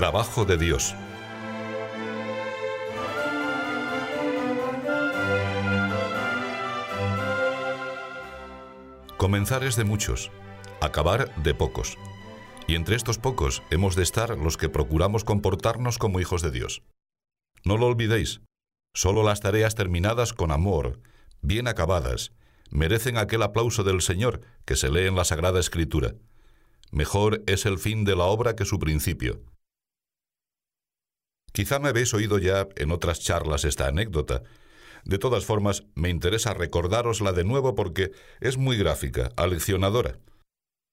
Trabajo de Dios. Comenzar es de muchos, acabar de pocos. Y entre estos pocos hemos de estar los que procuramos comportarnos como hijos de Dios. No lo olvidéis, solo las tareas terminadas con amor, bien acabadas, merecen aquel aplauso del Señor que se lee en la Sagrada Escritura. Mejor es el fin de la obra que su principio. Quizá me habéis oído ya en otras charlas esta anécdota. De todas formas, me interesa recordárosla de nuevo porque es muy gráfica, aleccionadora.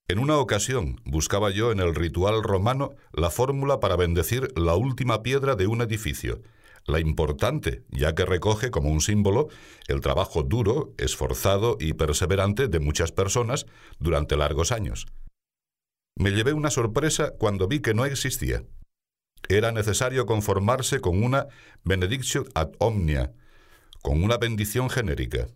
En una ocasión buscaba yo en el ritual romano la fórmula para bendecir la última piedra de un edificio, la importante, ya que recoge como un símbolo el trabajo duro, esforzado y perseverante de muchas personas durante largos años. Me llevé una sorpresa cuando vi que no existía. Era necesario conformarse con una benediction ad omnia, con una bendición genérica.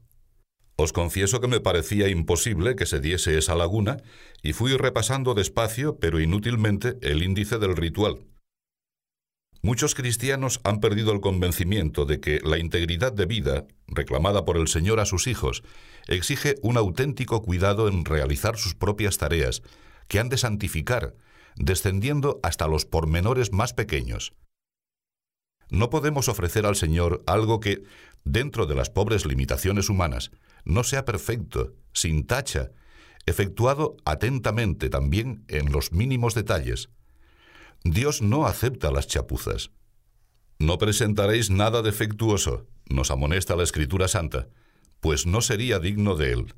Os confieso que me parecía imposible que se diese esa laguna y fui repasando despacio, pero inútilmente, el índice del ritual. Muchos cristianos han perdido el convencimiento de que la integridad de vida, reclamada por el Señor a sus hijos, exige un auténtico cuidado en realizar sus propias tareas, que han de santificar, descendiendo hasta los pormenores más pequeños. No podemos ofrecer al Señor algo que, dentro de las pobres limitaciones humanas, no sea perfecto, sin tacha, efectuado atentamente también en los mínimos detalles. Dios no acepta las chapuzas. No presentaréis nada defectuoso, nos amonesta la Escritura Santa, pues no sería digno de él.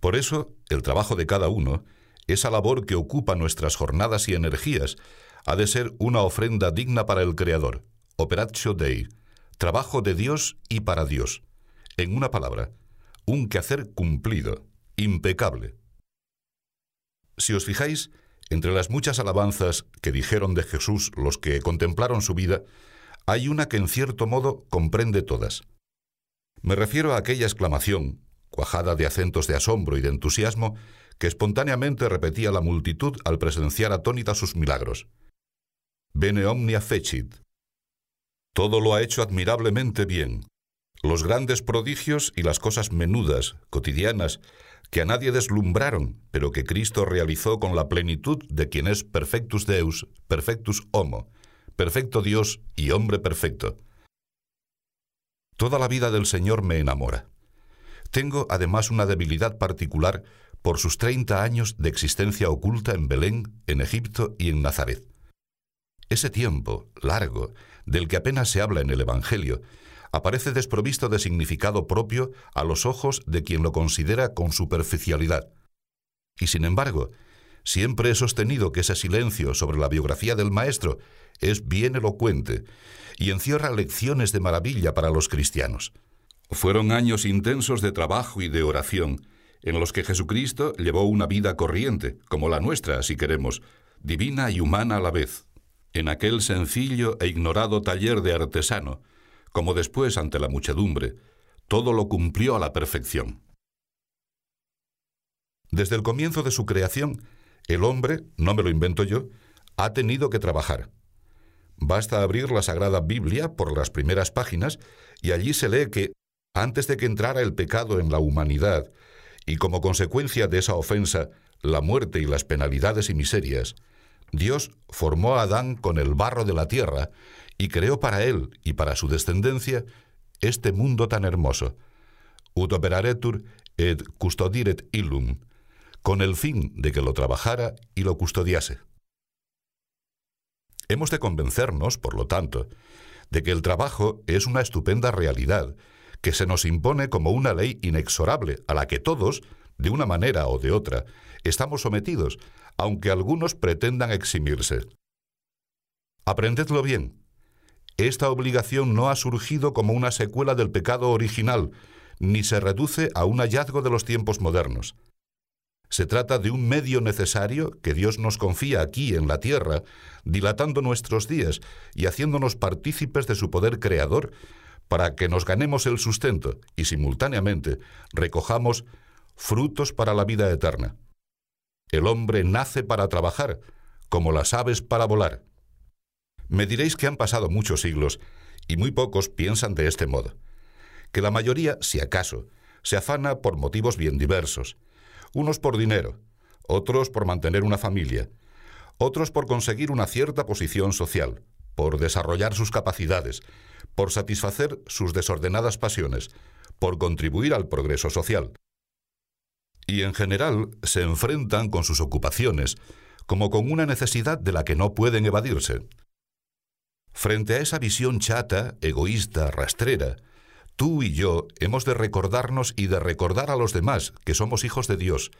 Por eso, el trabajo de cada uno esa labor que ocupa nuestras jornadas y energías ha de ser una ofrenda digna para el Creador, operatio Dei, trabajo de Dios y para Dios. En una palabra, un quehacer cumplido, impecable. Si os fijáis, entre las muchas alabanzas que dijeron de Jesús los que contemplaron su vida, hay una que en cierto modo comprende todas. Me refiero a aquella exclamación, cuajada de acentos de asombro y de entusiasmo, que espontáneamente repetía la multitud al presenciar atónita sus milagros. Bene omnia fecit. Todo lo ha hecho admirablemente bien. Los grandes prodigios y las cosas menudas, cotidianas, que a nadie deslumbraron, pero que Cristo realizó con la plenitud de quien es perfectus Deus, perfectus homo, perfecto Dios y hombre perfecto. Toda la vida del Señor me enamora. Tengo además una debilidad particular por sus 30 años de existencia oculta en Belén, en Egipto y en Nazaret. Ese tiempo, largo, del que apenas se habla en el Evangelio, aparece desprovisto de significado propio a los ojos de quien lo considera con superficialidad. Y sin embargo, siempre he sostenido que ese silencio sobre la biografía del Maestro es bien elocuente y encierra lecciones de maravilla para los cristianos. Fueron años intensos de trabajo y de oración, en los que Jesucristo llevó una vida corriente, como la nuestra, si queremos, divina y humana a la vez, en aquel sencillo e ignorado taller de artesano, como después ante la muchedumbre, todo lo cumplió a la perfección. Desde el comienzo de su creación, el hombre, no me lo invento yo, ha tenido que trabajar. Basta abrir la Sagrada Biblia por las primeras páginas y allí se lee que, antes de que entrara el pecado en la humanidad y como consecuencia de esa ofensa, la muerte y las penalidades y miserias, Dios formó a Adán con el barro de la tierra y creó para él y para su descendencia este mundo tan hermoso, ut operaretur et custodiret illum, con el fin de que lo trabajara y lo custodiase. Hemos de convencernos, por lo tanto, de que el trabajo es una estupenda realidad que se nos impone como una ley inexorable a la que todos, de una manera o de otra, estamos sometidos, aunque algunos pretendan eximirse. Aprendedlo bien. Esta obligación no ha surgido como una secuela del pecado original, ni se reduce a un hallazgo de los tiempos modernos. Se trata de un medio necesario que Dios nos confía aquí en la tierra, dilatando nuestros días y haciéndonos partícipes de su poder creador para que nos ganemos el sustento y simultáneamente recojamos frutos para la vida eterna. El hombre nace para trabajar, como las aves para volar. Me diréis que han pasado muchos siglos y muy pocos piensan de este modo, que la mayoría, si acaso, se afana por motivos bien diversos, unos por dinero, otros por mantener una familia, otros por conseguir una cierta posición social, por desarrollar sus capacidades, por satisfacer sus desordenadas pasiones, por contribuir al progreso social. Y en general se enfrentan con sus ocupaciones como con una necesidad de la que no pueden evadirse. Frente a esa visión chata, egoísta, rastrera, tú y yo hemos de recordarnos y de recordar a los demás que somos hijos de Dios,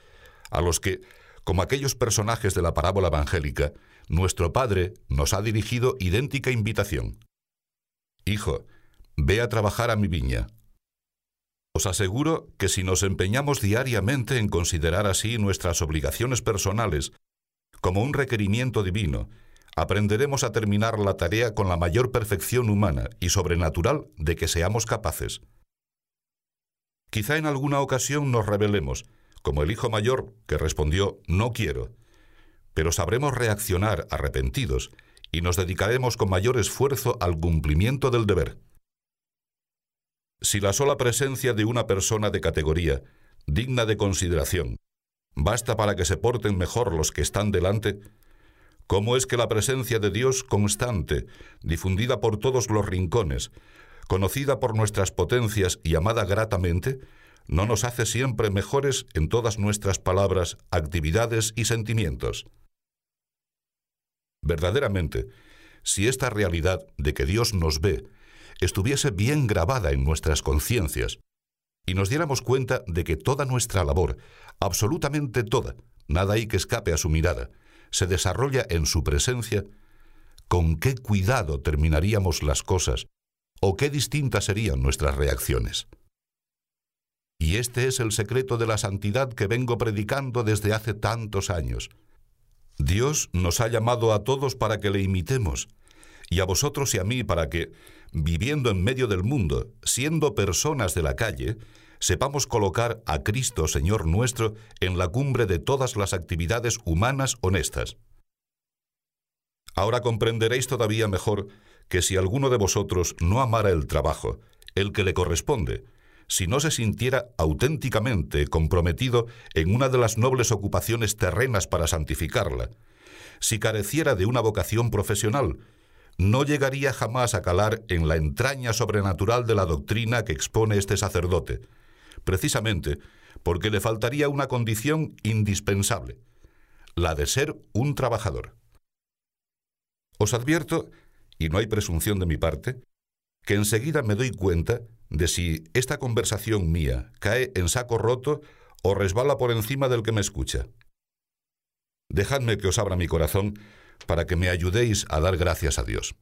a los que, como aquellos personajes de la parábola evangélica, nuestro Padre nos ha dirigido idéntica invitación. Hijo, ve a trabajar a mi viña. Os aseguro que si nos empeñamos diariamente en considerar así nuestras obligaciones personales como un requerimiento divino, aprenderemos a terminar la tarea con la mayor perfección humana y sobrenatural de que seamos capaces. Quizá en alguna ocasión nos rebelemos, como el hijo mayor que respondió no quiero, pero sabremos reaccionar arrepentidos y nos dedicaremos con mayor esfuerzo al cumplimiento del deber. Si la sola presencia de una persona de categoría, digna de consideración, basta para que se porten mejor los que están delante, ¿cómo es que la presencia de Dios constante, difundida por todos los rincones, conocida por nuestras potencias y amada gratamente, no nos hace siempre mejores en todas nuestras palabras, actividades y sentimientos? Verdaderamente, si esta realidad de que Dios nos ve estuviese bien grabada en nuestras conciencias y nos diéramos cuenta de que toda nuestra labor, absolutamente toda, nada hay que escape a su mirada, se desarrolla en su presencia, ¿con qué cuidado terminaríamos las cosas o qué distintas serían nuestras reacciones? Y este es el secreto de la santidad que vengo predicando desde hace tantos años. Dios nos ha llamado a todos para que le imitemos, y a vosotros y a mí para que, viviendo en medio del mundo, siendo personas de la calle, sepamos colocar a Cristo Señor nuestro en la cumbre de todas las actividades humanas honestas. Ahora comprenderéis todavía mejor que si alguno de vosotros no amara el trabajo, el que le corresponde, si no se sintiera auténticamente comprometido en una de las nobles ocupaciones terrenas para santificarla, si careciera de una vocación profesional, no llegaría jamás a calar en la entraña sobrenatural de la doctrina que expone este sacerdote, precisamente porque le faltaría una condición indispensable, la de ser un trabajador. Os advierto, y no hay presunción de mi parte, que enseguida me doy cuenta de si esta conversación mía cae en saco roto o resbala por encima del que me escucha. Dejadme que os abra mi corazón para que me ayudéis a dar gracias a Dios.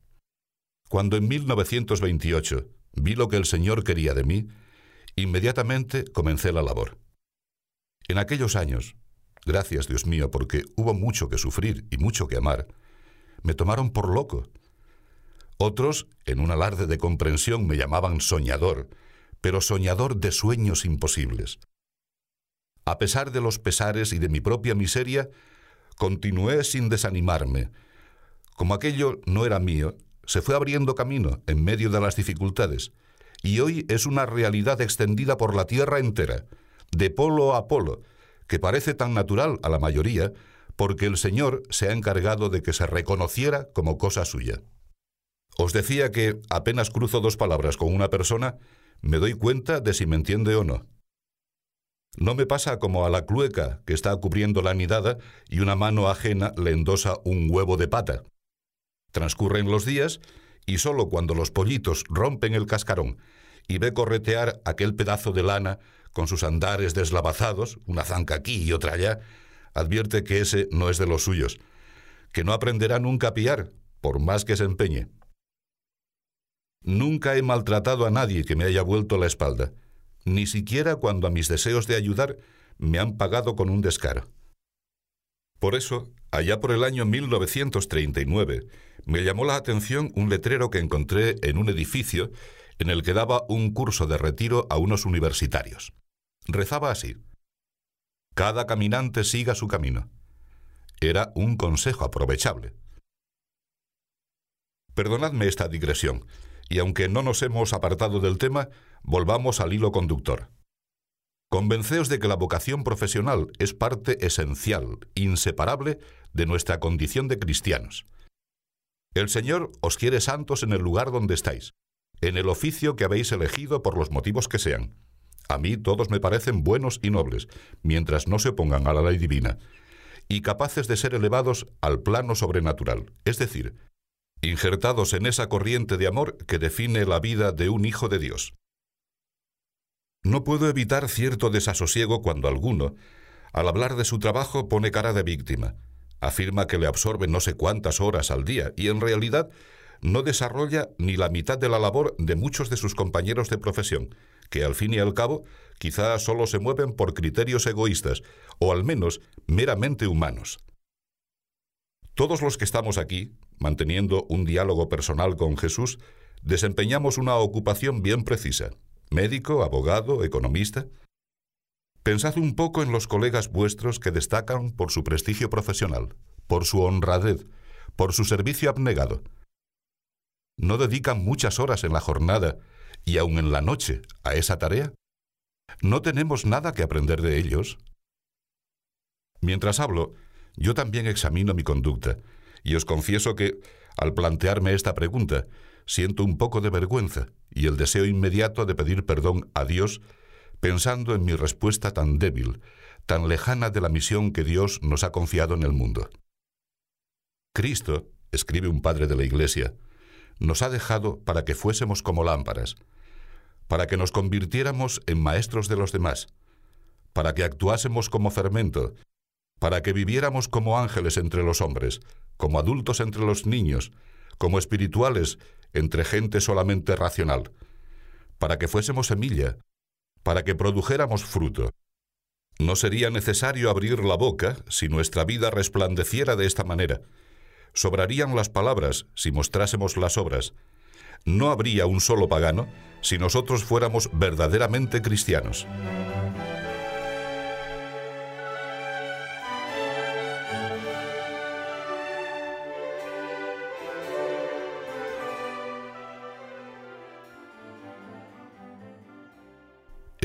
Cuando en 1928 vi lo que el Señor quería de mí, inmediatamente comencé la labor. En aquellos años, gracias Dios mío, porque hubo mucho que sufrir y mucho que amar, me tomaron por loco. Otros, en un alarde de comprensión, me llamaban soñador, pero soñador de sueños imposibles. A pesar de los pesares y de mi propia miseria, Continué sin desanimarme. Como aquello no era mío, se fue abriendo camino en medio de las dificultades, y hoy es una realidad extendida por la tierra entera, de polo a polo, que parece tan natural a la mayoría, porque el Señor se ha encargado de que se reconociera como cosa suya. Os decía que apenas cruzo dos palabras con una persona, me doy cuenta de si me entiende o no. No me pasa como a la clueca que está cubriendo la nidada y una mano ajena le endosa un huevo de pata. Transcurren los días y solo cuando los pollitos rompen el cascarón y ve corretear aquel pedazo de lana con sus andares deslavazados, una zanca aquí y otra allá, advierte que ese no es de los suyos, que no aprenderá nunca a piar, por más que se empeñe. Nunca he maltratado a nadie que me haya vuelto la espalda ni siquiera cuando a mis deseos de ayudar me han pagado con un descaro. Por eso, allá por el año 1939, me llamó la atención un letrero que encontré en un edificio en el que daba un curso de retiro a unos universitarios. Rezaba así. Cada caminante siga su camino. Era un consejo aprovechable. Perdonadme esta digresión, y aunque no nos hemos apartado del tema, volvamos al hilo conductor. Convenceos de que la vocación profesional es parte esencial, inseparable, de nuestra condición de cristianos. El Señor os quiere santos en el lugar donde estáis, en el oficio que habéis elegido por los motivos que sean. A mí todos me parecen buenos y nobles, mientras no se opongan a la ley divina, y capaces de ser elevados al plano sobrenatural, es decir, injertados en esa corriente de amor que define la vida de un hijo de Dios. No puedo evitar cierto desasosiego cuando alguno, al hablar de su trabajo, pone cara de víctima. Afirma que le absorbe no sé cuántas horas al día y en realidad no desarrolla ni la mitad de la labor de muchos de sus compañeros de profesión, que al fin y al cabo quizá solo se mueven por criterios egoístas, o al menos meramente humanos. Todos los que estamos aquí, manteniendo un diálogo personal con Jesús, desempeñamos una ocupación bien precisa, médico, abogado, economista. Pensad un poco en los colegas vuestros que destacan por su prestigio profesional, por su honradez, por su servicio abnegado. ¿No dedican muchas horas en la jornada y aun en la noche a esa tarea? ¿No tenemos nada que aprender de ellos? Mientras hablo, yo también examino mi conducta, y os confieso que, al plantearme esta pregunta, siento un poco de vergüenza y el deseo inmediato de pedir perdón a Dios pensando en mi respuesta tan débil, tan lejana de la misión que Dios nos ha confiado en el mundo. Cristo, escribe un padre de la Iglesia, nos ha dejado para que fuésemos como lámparas, para que nos convirtiéramos en maestros de los demás, para que actuásemos como fermento, para que viviéramos como ángeles entre los hombres, como adultos entre los niños, como espirituales entre gente solamente racional, para que fuésemos semilla, para que produjéramos fruto. No sería necesario abrir la boca si nuestra vida resplandeciera de esta manera. Sobrarían las palabras si mostrásemos las obras. No habría un solo pagano si nosotros fuéramos verdaderamente cristianos.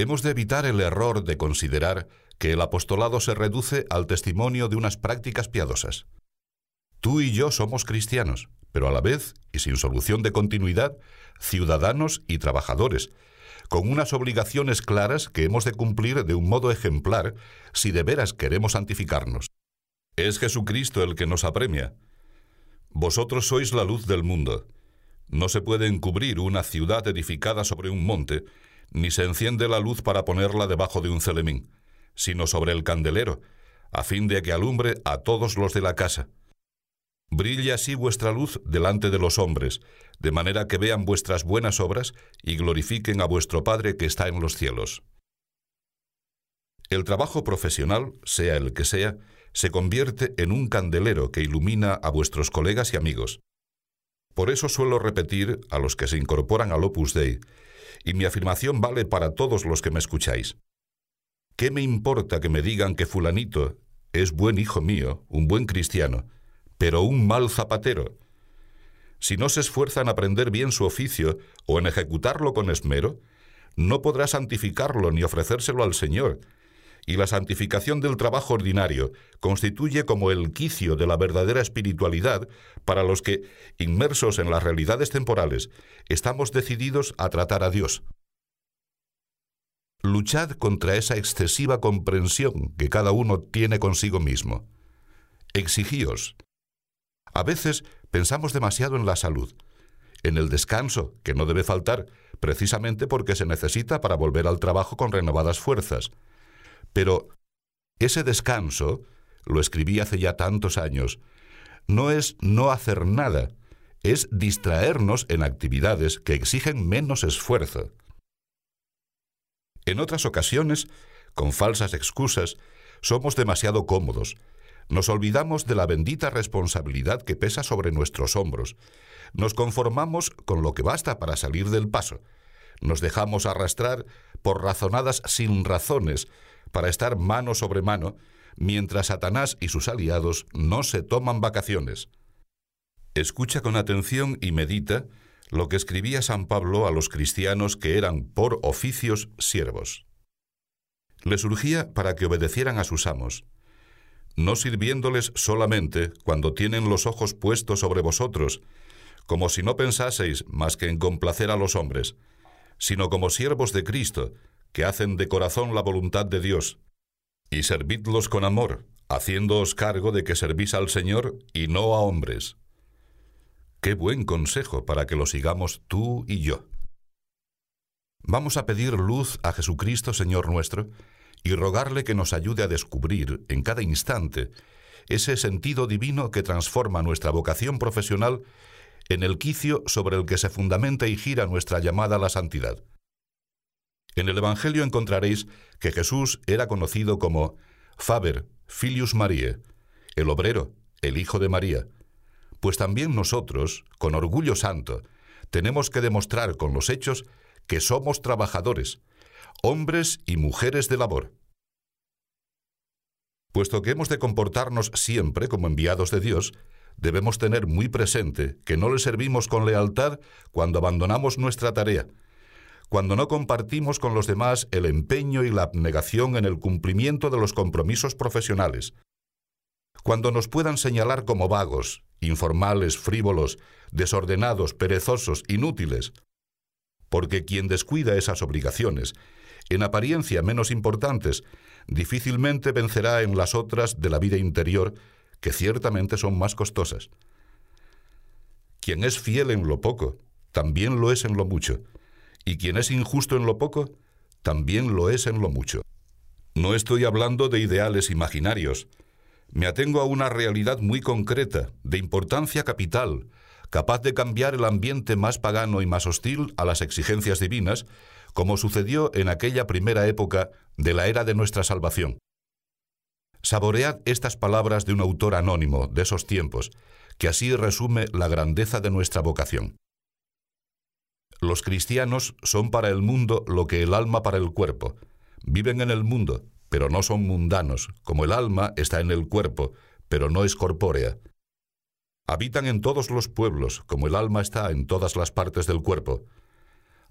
Hemos de evitar el error de considerar que el apostolado se reduce al testimonio de unas prácticas piadosas. Tú y yo somos cristianos, pero a la vez, y sin solución de continuidad, ciudadanos y trabajadores, con unas obligaciones claras que hemos de cumplir de un modo ejemplar si de veras queremos santificarnos. Es Jesucristo el que nos apremia. Vosotros sois la luz del mundo. No se puede encubrir una ciudad edificada sobre un monte ni se enciende la luz para ponerla debajo de un celemín, sino sobre el candelero, a fin de que alumbre a todos los de la casa. Brille así vuestra luz delante de los hombres, de manera que vean vuestras buenas obras y glorifiquen a vuestro Padre que está en los cielos. El trabajo profesional, sea el que sea, se convierte en un candelero que ilumina a vuestros colegas y amigos. Por eso suelo repetir a los que se incorporan al Opus Dei y mi afirmación vale para todos los que me escucháis. ¿Qué me importa que me digan que fulanito es buen hijo mío, un buen cristiano, pero un mal zapatero? Si no se esfuerza en aprender bien su oficio o en ejecutarlo con esmero, no podrá santificarlo ni ofrecérselo al Señor, y la santificación del trabajo ordinario constituye como el quicio de la verdadera espiritualidad para los que, inmersos en las realidades temporales, estamos decididos a tratar a Dios. Luchad contra esa excesiva comprensión que cada uno tiene consigo mismo. Exigíos. A veces pensamos demasiado en la salud, en el descanso, que no debe faltar, precisamente porque se necesita para volver al trabajo con renovadas fuerzas, pero ese descanso, lo escribí hace ya tantos años, no es no hacer nada, es distraernos en actividades que exigen menos esfuerzo. En otras ocasiones, con falsas excusas, somos demasiado cómodos. Nos olvidamos de la bendita responsabilidad que pesa sobre nuestros hombros. Nos conformamos con lo que basta para salir del paso. Nos dejamos arrastrar por razonadas sin razones para estar mano sobre mano, mientras Satanás y sus aliados no se toman vacaciones. Escucha con atención y medita lo que escribía San Pablo a los cristianos que eran por oficios siervos. Les urgía para que obedecieran a sus amos, no sirviéndoles solamente cuando tienen los ojos puestos sobre vosotros, como si no pensaseis más que en complacer a los hombres, sino como siervos de Cristo, que hacen de corazón la voluntad de Dios, y servidlos con amor, haciéndoos cargo de que servís al Señor y no a hombres. Qué buen consejo para que lo sigamos tú y yo. Vamos a pedir luz a Jesucristo, Señor nuestro, y rogarle que nos ayude a descubrir en cada instante ese sentido divino que transforma nuestra vocación profesional en el quicio sobre el que se fundamenta y gira nuestra llamada a la santidad. En el Evangelio encontraréis que Jesús era conocido como Faber, Filius Mariae, el obrero, el hijo de María, pues también nosotros, con orgullo santo, tenemos que demostrar con los hechos que somos trabajadores, hombres y mujeres de labor. Puesto que hemos de comportarnos siempre como enviados de Dios, debemos tener muy presente que no le servimos con lealtad cuando abandonamos nuestra tarea, cuando no compartimos con los demás el empeño y la abnegación en el cumplimiento de los compromisos profesionales, cuando nos puedan señalar como vagos, informales, frívolos, desordenados, perezosos, inútiles, porque quien descuida esas obligaciones, en apariencia menos importantes, difícilmente vencerá en las otras de la vida interior, que ciertamente son más costosas. Quien es fiel en lo poco, también lo es en lo mucho, y quien es injusto en lo poco, también lo es en lo mucho. No estoy hablando de ideales imaginarios. Me atengo a una realidad muy concreta, de importancia capital, capaz de cambiar el ambiente más pagano y más hostil a las exigencias divinas, como sucedió en aquella primera época de la era de nuestra salvación. Saboread estas palabras de un autor anónimo de esos tiempos, que así resume la grandeza de nuestra vocación. Los cristianos son para el mundo lo que el alma para el cuerpo. Viven en el mundo, pero no son mundanos, como el alma está en el cuerpo, pero no es corpórea. Habitan en todos los pueblos, como el alma está en todas las partes del cuerpo.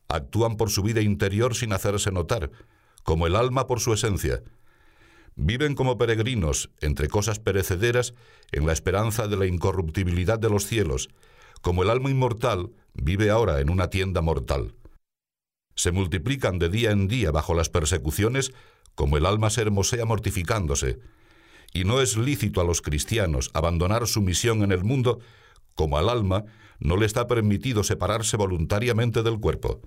Actúan por su vida interior sin hacerse notar, como el alma por su esencia. Viven como peregrinos entre cosas perecederas en la esperanza de la incorruptibilidad de los cielos, como el alma inmortal vive ahora en una tienda mortal. Se multiplican de día en día bajo las persecuciones, como el alma se hermosea mortificándose, y no es lícito a los cristianos abandonar su misión en el mundo, como al alma no le está permitido separarse voluntariamente del cuerpo.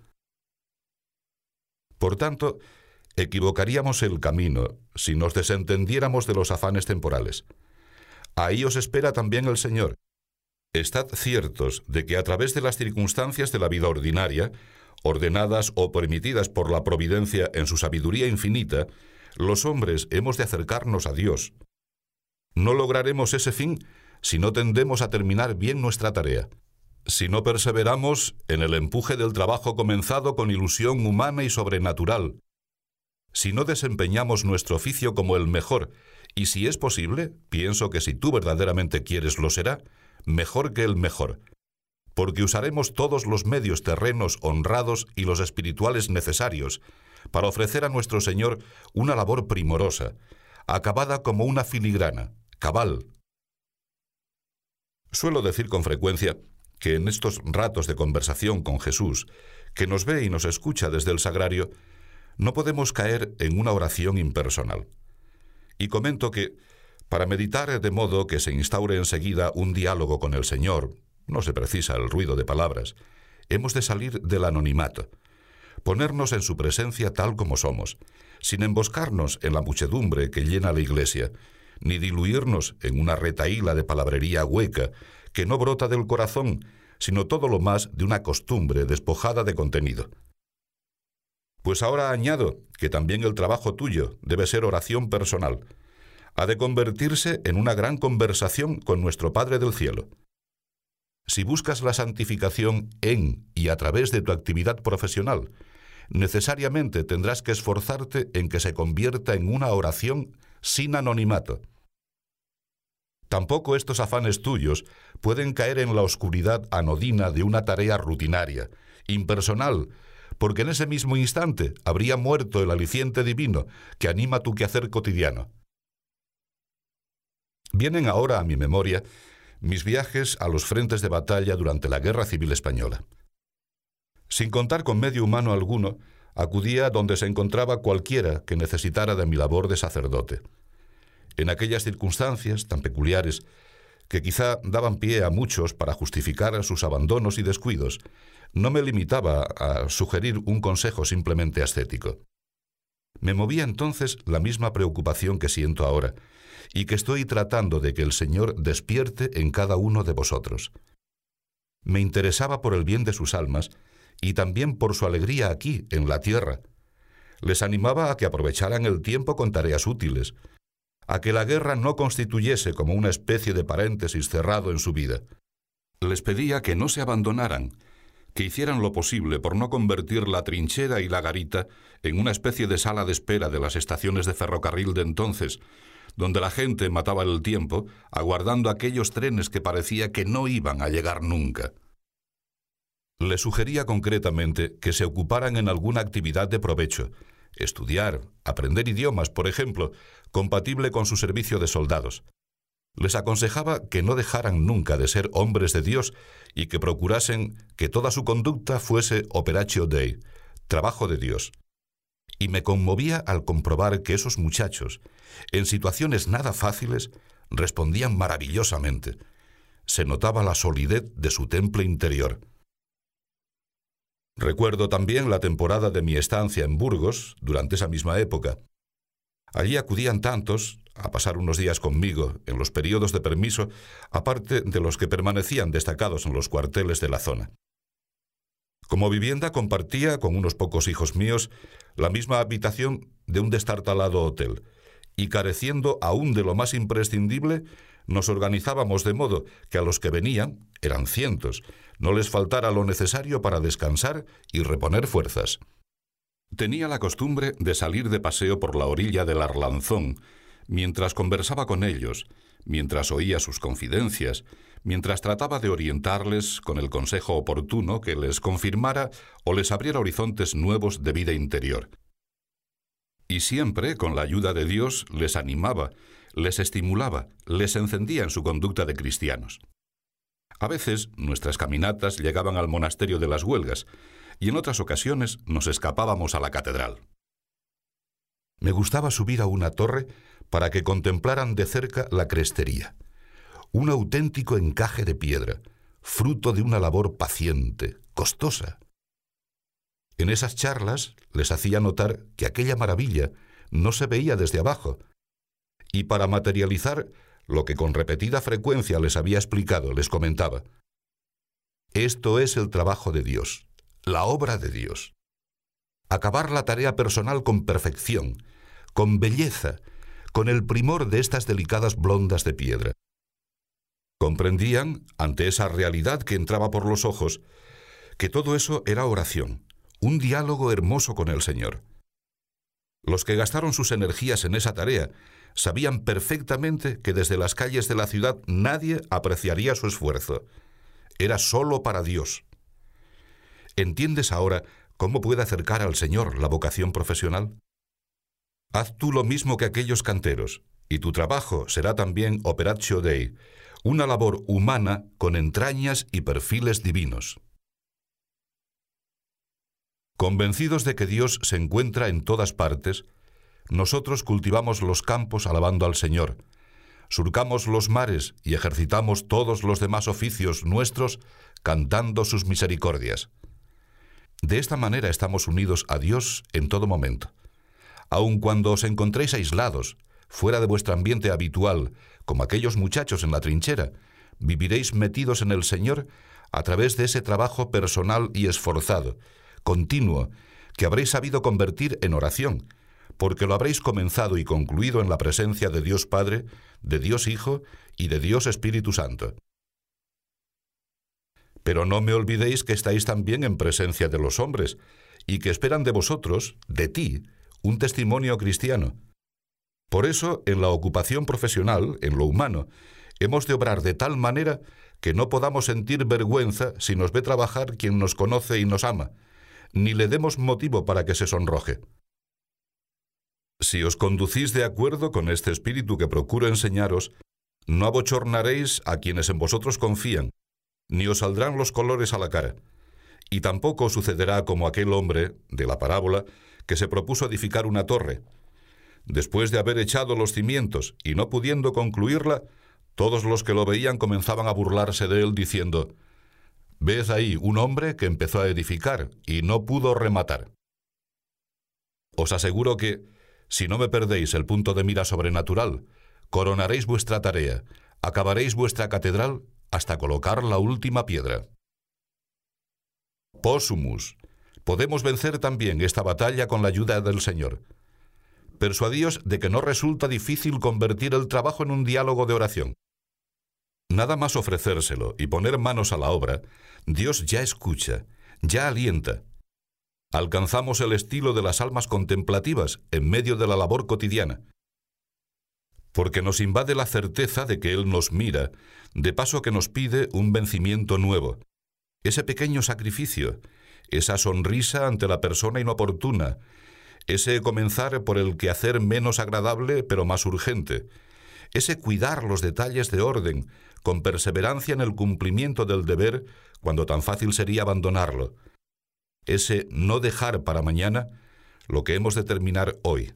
Por tanto, equivocaríamos el camino si nos desentendiéramos de los afanes temporales. Ahí os espera también el Señor, Estad ciertos de que a través de las circunstancias de la vida ordinaria, ordenadas o permitidas por la providencia en su sabiduría infinita, los hombres hemos de acercarnos a Dios. No lograremos ese fin si no tendemos a terminar bien nuestra tarea, si no perseveramos en el empuje del trabajo comenzado con ilusión humana y sobrenatural, si no desempeñamos nuestro oficio como el mejor, y si es posible, pienso que si tú verdaderamente quieres lo será, mejor que el mejor, porque usaremos todos los medios terrenos honrados y los espirituales necesarios para ofrecer a nuestro Señor una labor primorosa, acabada como una filigrana, cabal. Suelo decir con frecuencia que en estos ratos de conversación con Jesús, que nos ve y nos escucha desde el sagrario, no podemos caer en una oración impersonal. Y comento que para meditar de modo que se instaure enseguida un diálogo con el Señor, no se precisa el ruido de palabras, hemos de salir del anonimato, ponernos en su presencia tal como somos, sin emboscarnos en la muchedumbre que llena la iglesia, ni diluirnos en una retaíla de palabrería hueca que no brota del corazón, sino todo lo más de una costumbre despojada de contenido. Pues ahora añado que también el trabajo tuyo debe ser oración personal, ha de convertirse en una gran conversación con nuestro Padre del Cielo. Si buscas la santificación en y a través de tu actividad profesional, necesariamente tendrás que esforzarte en que se convierta en una oración sin anonimato. Tampoco estos afanes tuyos pueden caer en la oscuridad anodina de una tarea rutinaria, impersonal, porque en ese mismo instante habría muerto el aliciente divino que anima tu quehacer cotidiano. Vienen ahora a mi memoria mis viajes a los frentes de batalla durante la Guerra Civil Española. Sin contar con medio humano alguno, acudía donde se encontraba cualquiera que necesitara de mi labor de sacerdote. En aquellas circunstancias tan peculiares, que quizá daban pie a muchos para justificar sus abandonos y descuidos, no me limitaba a sugerir un consejo simplemente ascético. Me movía entonces la misma preocupación que siento ahora, y que estoy tratando de que el Señor despierte en cada uno de vosotros. Me interesaba por el bien de sus almas y también por su alegría aquí, en la tierra. Les animaba a que aprovecharan el tiempo con tareas útiles, a que la guerra no constituyese como una especie de paréntesis cerrado en su vida. Les pedía que no se abandonaran, que hicieran lo posible por no convertir la trinchera y la garita en una especie de sala de espera de las estaciones de ferrocarril de entonces, donde la gente mataba el tiempo aguardando aquellos trenes que parecía que no iban a llegar nunca. Le sugería concretamente que se ocuparan en alguna actividad de provecho, estudiar, aprender idiomas, por ejemplo, compatible con su servicio de soldados. Les aconsejaba que no dejaran nunca de ser hombres de Dios y que procurasen que toda su conducta fuese operatio Dei, trabajo de Dios. Y me conmovía al comprobar que esos muchachos, en situaciones nada fáciles, respondían maravillosamente. Se notaba la solidez de su temple interior. Recuerdo también la temporada de mi estancia en Burgos, durante esa misma época. Allí acudían tantos a pasar unos días conmigo en los periodos de permiso, aparte de los que permanecían destacados en los cuarteles de la zona. Como vivienda compartía con unos pocos hijos míos la misma habitación de un destartalado hotel, y careciendo aún de lo más imprescindible, nos organizábamos de modo que a los que venían, eran cientos, no les faltara lo necesario para descansar y reponer fuerzas. Tenía la costumbre de salir de paseo por la orilla del Arlanzón, mientras conversaba con ellos, mientras oía sus confidencias, mientras trataba de orientarles con el consejo oportuno que les confirmara o les abriera horizontes nuevos de vida interior. Y siempre, con la ayuda de Dios, les animaba, les estimulaba, les encendía en su conducta de cristianos. A veces nuestras caminatas llegaban al monasterio de las Huelgas y en otras ocasiones nos escapábamos a la catedral. Me gustaba subir a una torre para que contemplaran de cerca la crestería, un auténtico encaje de piedra, fruto de una labor paciente, costosa. En esas charlas les hacía notar que aquella maravilla no se veía desde abajo, y para materializar lo que con repetida frecuencia les había explicado, les comentaba, esto es el trabajo de Dios, la obra de Dios. Acabar la tarea personal con perfección, con belleza, con el primor de estas delicadas blondas de piedra. Comprendían, ante esa realidad que entraba por los ojos, que todo eso era oración, un diálogo hermoso con el Señor. Los que gastaron sus energías en esa tarea sabían perfectamente que desde las calles de la ciudad nadie apreciaría su esfuerzo. Era solo para Dios. ¿Entiendes ahora cómo puede acercar al Señor la vocación profesional? Haz tú lo mismo que aquellos canteros, y tu trabajo será también operatio dei, una labor humana con entrañas y perfiles divinos. Convencidos de que Dios se encuentra en todas partes, nosotros cultivamos los campos alabando al Señor, surcamos los mares y ejercitamos todos los demás oficios nuestros cantando sus misericordias. De esta manera estamos unidos a Dios en todo momento. Aun cuando os encontréis aislados, fuera de vuestro ambiente habitual, como aquellos muchachos en la trinchera, viviréis metidos en el Señor a través de ese trabajo personal y esforzado, continuo, que habréis sabido convertir en oración, porque lo habréis comenzado y concluido en la presencia de Dios Padre, de Dios Hijo y de Dios Espíritu Santo. Pero no me olvidéis que estáis también en presencia de los hombres, y que esperan de vosotros, de ti, un testimonio cristiano. Por eso, en la ocupación profesional, en lo humano, hemos de obrar de tal manera que no podamos sentir vergüenza si nos ve trabajar quien nos conoce y nos ama, ni le demos motivo para que se sonroje. Si os conducís de acuerdo con este espíritu que procuro enseñaros, no abochornaréis a quienes en vosotros confían, ni os saldrán los colores a la cara, y tampoco sucederá como aquel hombre de la parábola que se propuso edificar una torre, Después de haber echado los cimientos y no pudiendo concluirla, todos los que lo veían comenzaban a burlarse de él diciendo, Ved ahí un hombre que empezó a edificar y no pudo rematar. Os aseguro que, si no me perdéis el punto de mira sobrenatural, coronaréis vuestra tarea, acabaréis vuestra catedral hasta colocar la última piedra. Posumus. Podemos vencer también esta batalla con la ayuda del Señor persuadíos de que no resulta difícil convertir el trabajo en un diálogo de oración. Nada más ofrecérselo y poner manos a la obra, Dios ya escucha, ya alienta. Alcanzamos el estilo de las almas contemplativas en medio de la labor cotidiana. Porque nos invade la certeza de que Él nos mira, de paso que nos pide un vencimiento nuevo. Ese pequeño sacrificio, esa sonrisa ante la persona inoportuna, ese comenzar por el quehacer menos agradable pero más urgente, ese cuidar los detalles de orden, con perseverancia en el cumplimiento del deber cuando tan fácil sería abandonarlo, ese no dejar para mañana lo que hemos de terminar hoy.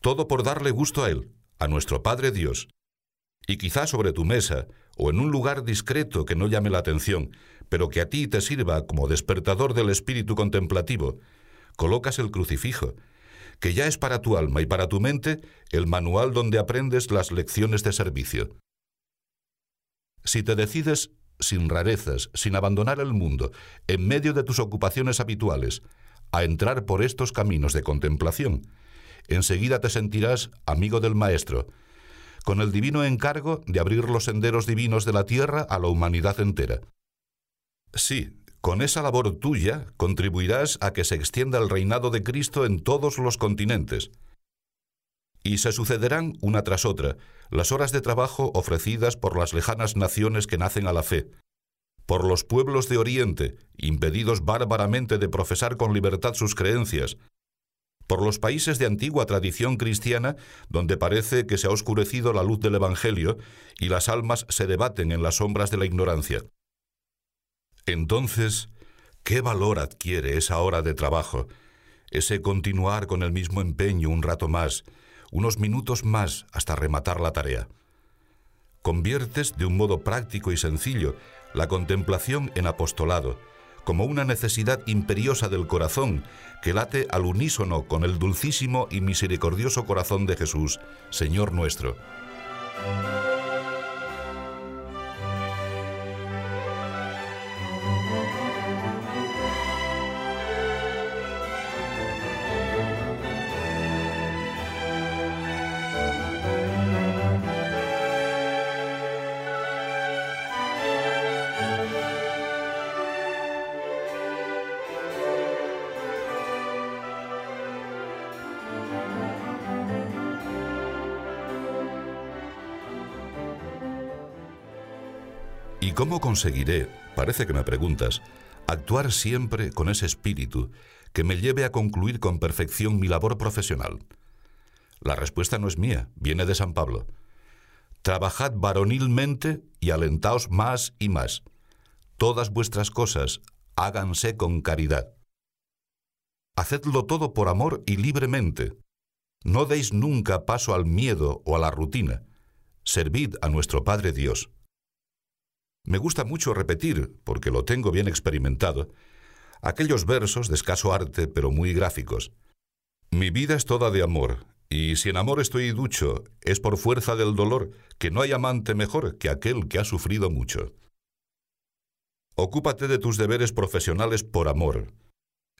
Todo por darle gusto a Él, a nuestro Padre Dios, y quizá sobre tu mesa, o en un lugar discreto que no llame la atención, pero que a ti te sirva como despertador del espíritu contemplativo, colocas el crucifijo, que ya es para tu alma y para tu mente el manual donde aprendes las lecciones de servicio. Si te decides, sin rarezas, sin abandonar el mundo, en medio de tus ocupaciones habituales, a entrar por estos caminos de contemplación, enseguida te sentirás amigo del Maestro, con el divino encargo de abrir los senderos divinos de la tierra a la humanidad entera. Sí, con esa labor tuya contribuirás a que se extienda el reinado de Cristo en todos los continentes. Y se sucederán una tras otra las horas de trabajo ofrecidas por las lejanas naciones que nacen a la fe, por los pueblos de Oriente, impedidos bárbaramente de profesar con libertad sus creencias, por los países de antigua tradición cristiana, donde parece que se ha oscurecido la luz del Evangelio y las almas se debaten en las sombras de la ignorancia. Entonces, ¿qué valor adquiere esa hora de trabajo? Ese continuar con el mismo empeño un rato más, unos minutos más hasta rematar la tarea. Conviertes de un modo práctico y sencillo la contemplación en apostolado, como una necesidad imperiosa del corazón que late al unísono con el dulcísimo y misericordioso corazón de Jesús, Señor nuestro. Cómo conseguiré, parece que me preguntas, actuar siempre con ese espíritu que me lleve a concluir con perfección mi labor profesional? La respuesta no es mía, viene de San Pablo. Trabajad varonilmente y alentaos más y más. Todas vuestras cosas háganse con caridad. Hacedlo todo por amor y libremente. No deis nunca paso al miedo o a la rutina. Servid a nuestro Padre Dios. Me gusta mucho repetir, porque lo tengo bien experimentado, aquellos versos de escaso arte pero muy gráficos. Mi vida es toda de amor, y si en amor estoy ducho, es por fuerza del dolor, que no hay amante mejor que aquel que ha sufrido mucho. Ocúpate de tus deberes profesionales por amor.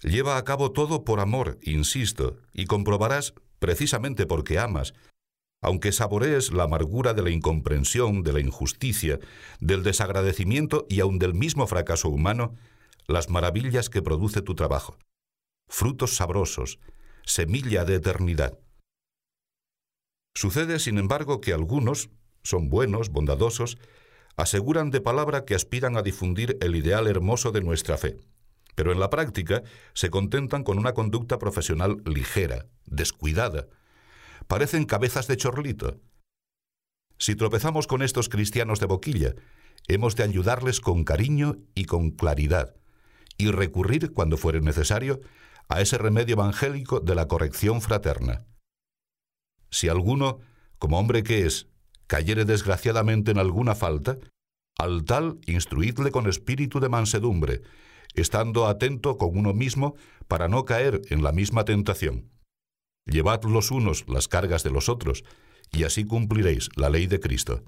Lleva a cabo todo por amor, insisto, y comprobarás, precisamente porque amas, aunque saborees la amargura de la incomprensión, de la injusticia, del desagradecimiento y aun del mismo fracaso humano, las maravillas que produce tu trabajo. Frutos sabrosos, semilla de eternidad. Sucede, sin embargo, que algunos son buenos, bondadosos, aseguran de palabra que aspiran a difundir el ideal hermoso de nuestra fe, pero en la práctica se contentan con una conducta profesional ligera, descuidada. Parecen cabezas de chorlito. Si tropezamos con estos cristianos de boquilla, hemos de ayudarles con cariño y con claridad, y recurrir, cuando fuere necesario, a ese remedio evangélico de la corrección fraterna. Si alguno, como hombre que es, cayere desgraciadamente en alguna falta, al tal instruidle con espíritu de mansedumbre, estando atento con uno mismo para no caer en la misma tentación. Llevad los unos las cargas de los otros, y así cumpliréis la ley de Cristo.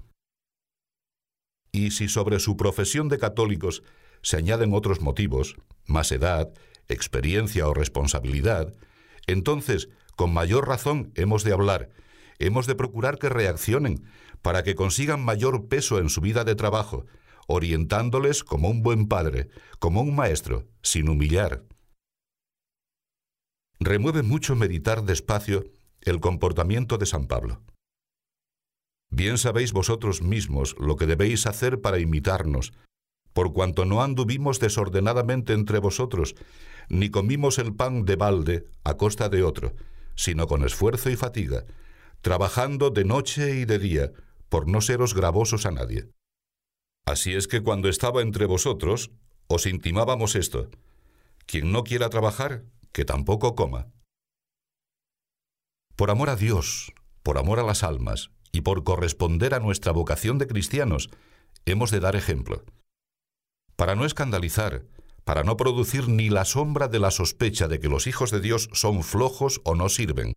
Y si sobre su profesión de católicos se añaden otros motivos, más edad, experiencia o responsabilidad, entonces, con mayor razón, hemos de hablar, hemos de procurar que reaccionen, para que consigan mayor peso en su vida de trabajo, orientándoles como un buen padre, como un maestro, sin humillar. Remueve mucho meditar despacio el comportamiento de San Pablo. Bien sabéis vosotros mismos lo que debéis hacer para imitarnos, por cuanto no anduvimos desordenadamente entre vosotros, ni comimos el pan de balde a costa de otro, sino con esfuerzo y fatiga, trabajando de noche y de día, por no seros gravosos a nadie. Así es que cuando estaba entre vosotros, os intimábamos esto, quien no quiera trabajar, que tampoco coma. Por amor a Dios, por amor a las almas y por corresponder a nuestra vocación de cristianos, hemos de dar ejemplo. Para no escandalizar, para no producir ni la sombra de la sospecha de que los hijos de Dios son flojos o no sirven,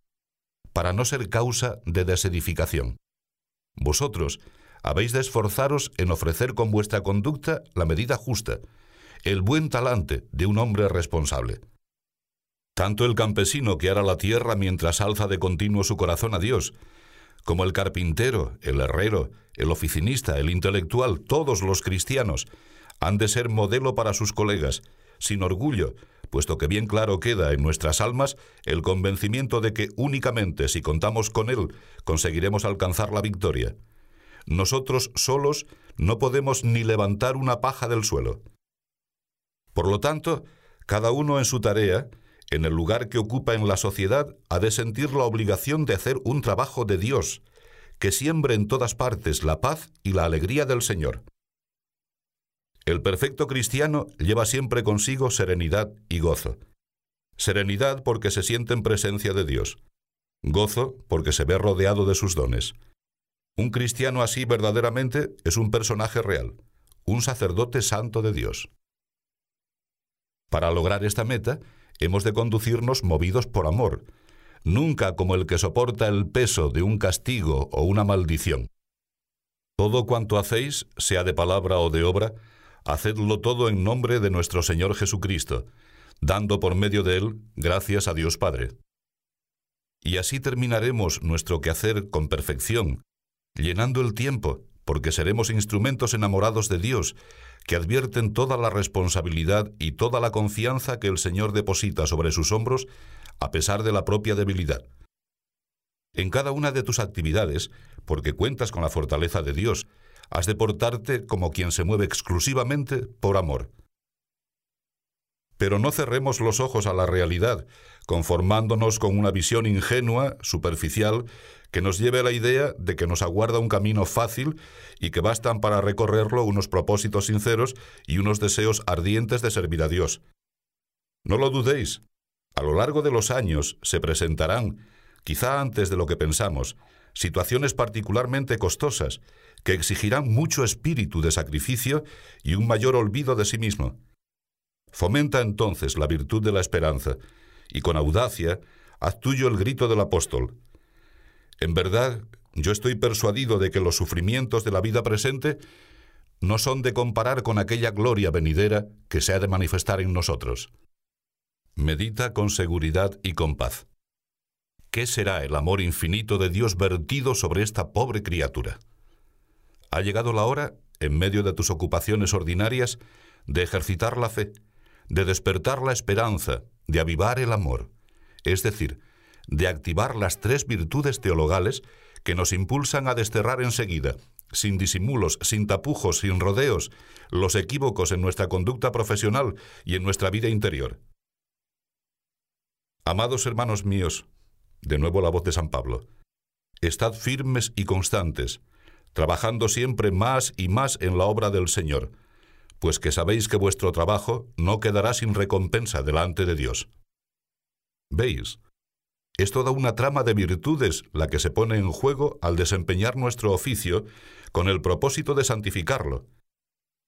para no ser causa de desedificación. Vosotros habéis de esforzaros en ofrecer con vuestra conducta la medida justa, el buen talante de un hombre responsable. Tanto el campesino que ara la tierra mientras alza de continuo su corazón a Dios, como el carpintero, el herrero, el oficinista, el intelectual, todos los cristianos, han de ser modelo para sus colegas, sin orgullo, puesto que bien claro queda en nuestras almas el convencimiento de que únicamente si contamos con Él conseguiremos alcanzar la victoria. Nosotros solos no podemos ni levantar una paja del suelo. Por lo tanto, cada uno en su tarea, en el lugar que ocupa en la sociedad, ha de sentir la obligación de hacer un trabajo de Dios, que siembre en todas partes la paz y la alegría del Señor. El perfecto cristiano lleva siempre consigo serenidad y gozo. Serenidad porque se siente en presencia de Dios. Gozo porque se ve rodeado de sus dones. Un cristiano así verdaderamente es un personaje real, un sacerdote santo de Dios. Para lograr esta meta, hemos de conducirnos movidos por amor, nunca como el que soporta el peso de un castigo o una maldición. Todo cuanto hacéis, sea de palabra o de obra, hacedlo todo en nombre de nuestro Señor Jesucristo, dando por medio de Él gracias a Dios Padre. Y así terminaremos nuestro quehacer con perfección, llenando el tiempo, porque seremos instrumentos enamorados de Dios, que advierten toda la responsabilidad y toda la confianza que el Señor deposita sobre sus hombros, a pesar de la propia debilidad. En cada una de tus actividades, porque cuentas con la fortaleza de Dios, has de portarte como quien se mueve exclusivamente por amor. Pero no cerremos los ojos a la realidad, conformándonos con una visión ingenua, superficial, que nos lleve a la idea de que nos aguarda un camino fácil y que bastan para recorrerlo unos propósitos sinceros y unos deseos ardientes de servir a Dios. No lo dudéis, a lo largo de los años se presentarán, quizá antes de lo que pensamos, situaciones particularmente costosas que exigirán mucho espíritu de sacrificio y un mayor olvido de sí mismo. Fomenta entonces la virtud de la esperanza y con audacia haz tuyo el grito del apóstol. En verdad, yo estoy persuadido de que los sufrimientos de la vida presente no son de comparar con aquella gloria venidera que se ha de manifestar en nosotros. Medita con seguridad y con paz. ¿Qué será el amor infinito de Dios vertido sobre esta pobre criatura? Ha llegado la hora, en medio de tus ocupaciones ordinarias, de ejercitar la fe, de despertar la esperanza, de avivar el amor, es decir, de activar las tres virtudes teologales que nos impulsan a desterrar enseguida, sin disimulos, sin tapujos, sin rodeos, los equívocos en nuestra conducta profesional y en nuestra vida interior. Amados hermanos míos, de nuevo la voz de San Pablo, estad firmes y constantes, trabajando siempre más y más en la obra del Señor, pues que sabéis que vuestro trabajo no quedará sin recompensa delante de Dios. ¿Veis? Es toda una trama de virtudes la que se pone en juego al desempeñar nuestro oficio con el propósito de santificarlo.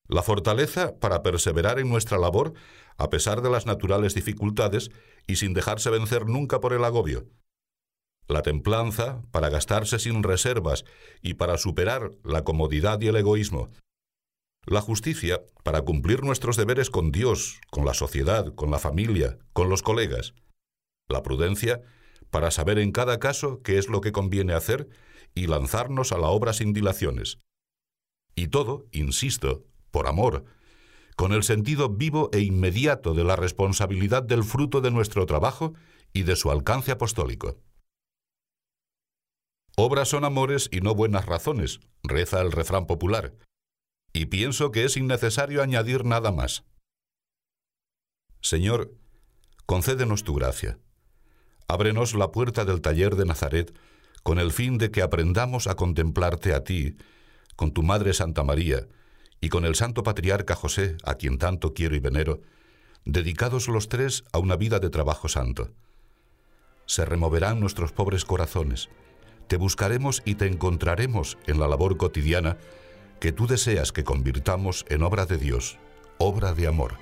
La fortaleza para perseverar en nuestra labor a pesar de las naturales dificultades y sin dejarse vencer nunca por el agobio. La templanza para gastarse sin reservas y para superar la comodidad y el egoísmo. La justicia para cumplir nuestros deberes con Dios, con la sociedad, con la familia, con los colegas. La prudencia para saber en cada caso qué es lo que conviene hacer y lanzarnos a la obra sin dilaciones. Y todo, insisto, por amor, con el sentido vivo e inmediato de la responsabilidad del fruto de nuestro trabajo y de su alcance apostólico. Obras son amores y no buenas razones, reza el refrán popular, y pienso que es innecesario añadir nada más. Señor, concédenos tu gracia. Ábrenos la puerta del taller de Nazaret con el fin de que aprendamos a contemplarte a ti, con tu Madre Santa María, y con el Santo Patriarca José, a quien tanto quiero y venero, dedicados los tres a una vida de trabajo santo. Se removerán nuestros pobres corazones, te buscaremos y te encontraremos en la labor cotidiana que tú deseas que convirtamos en obra de Dios, obra de amor.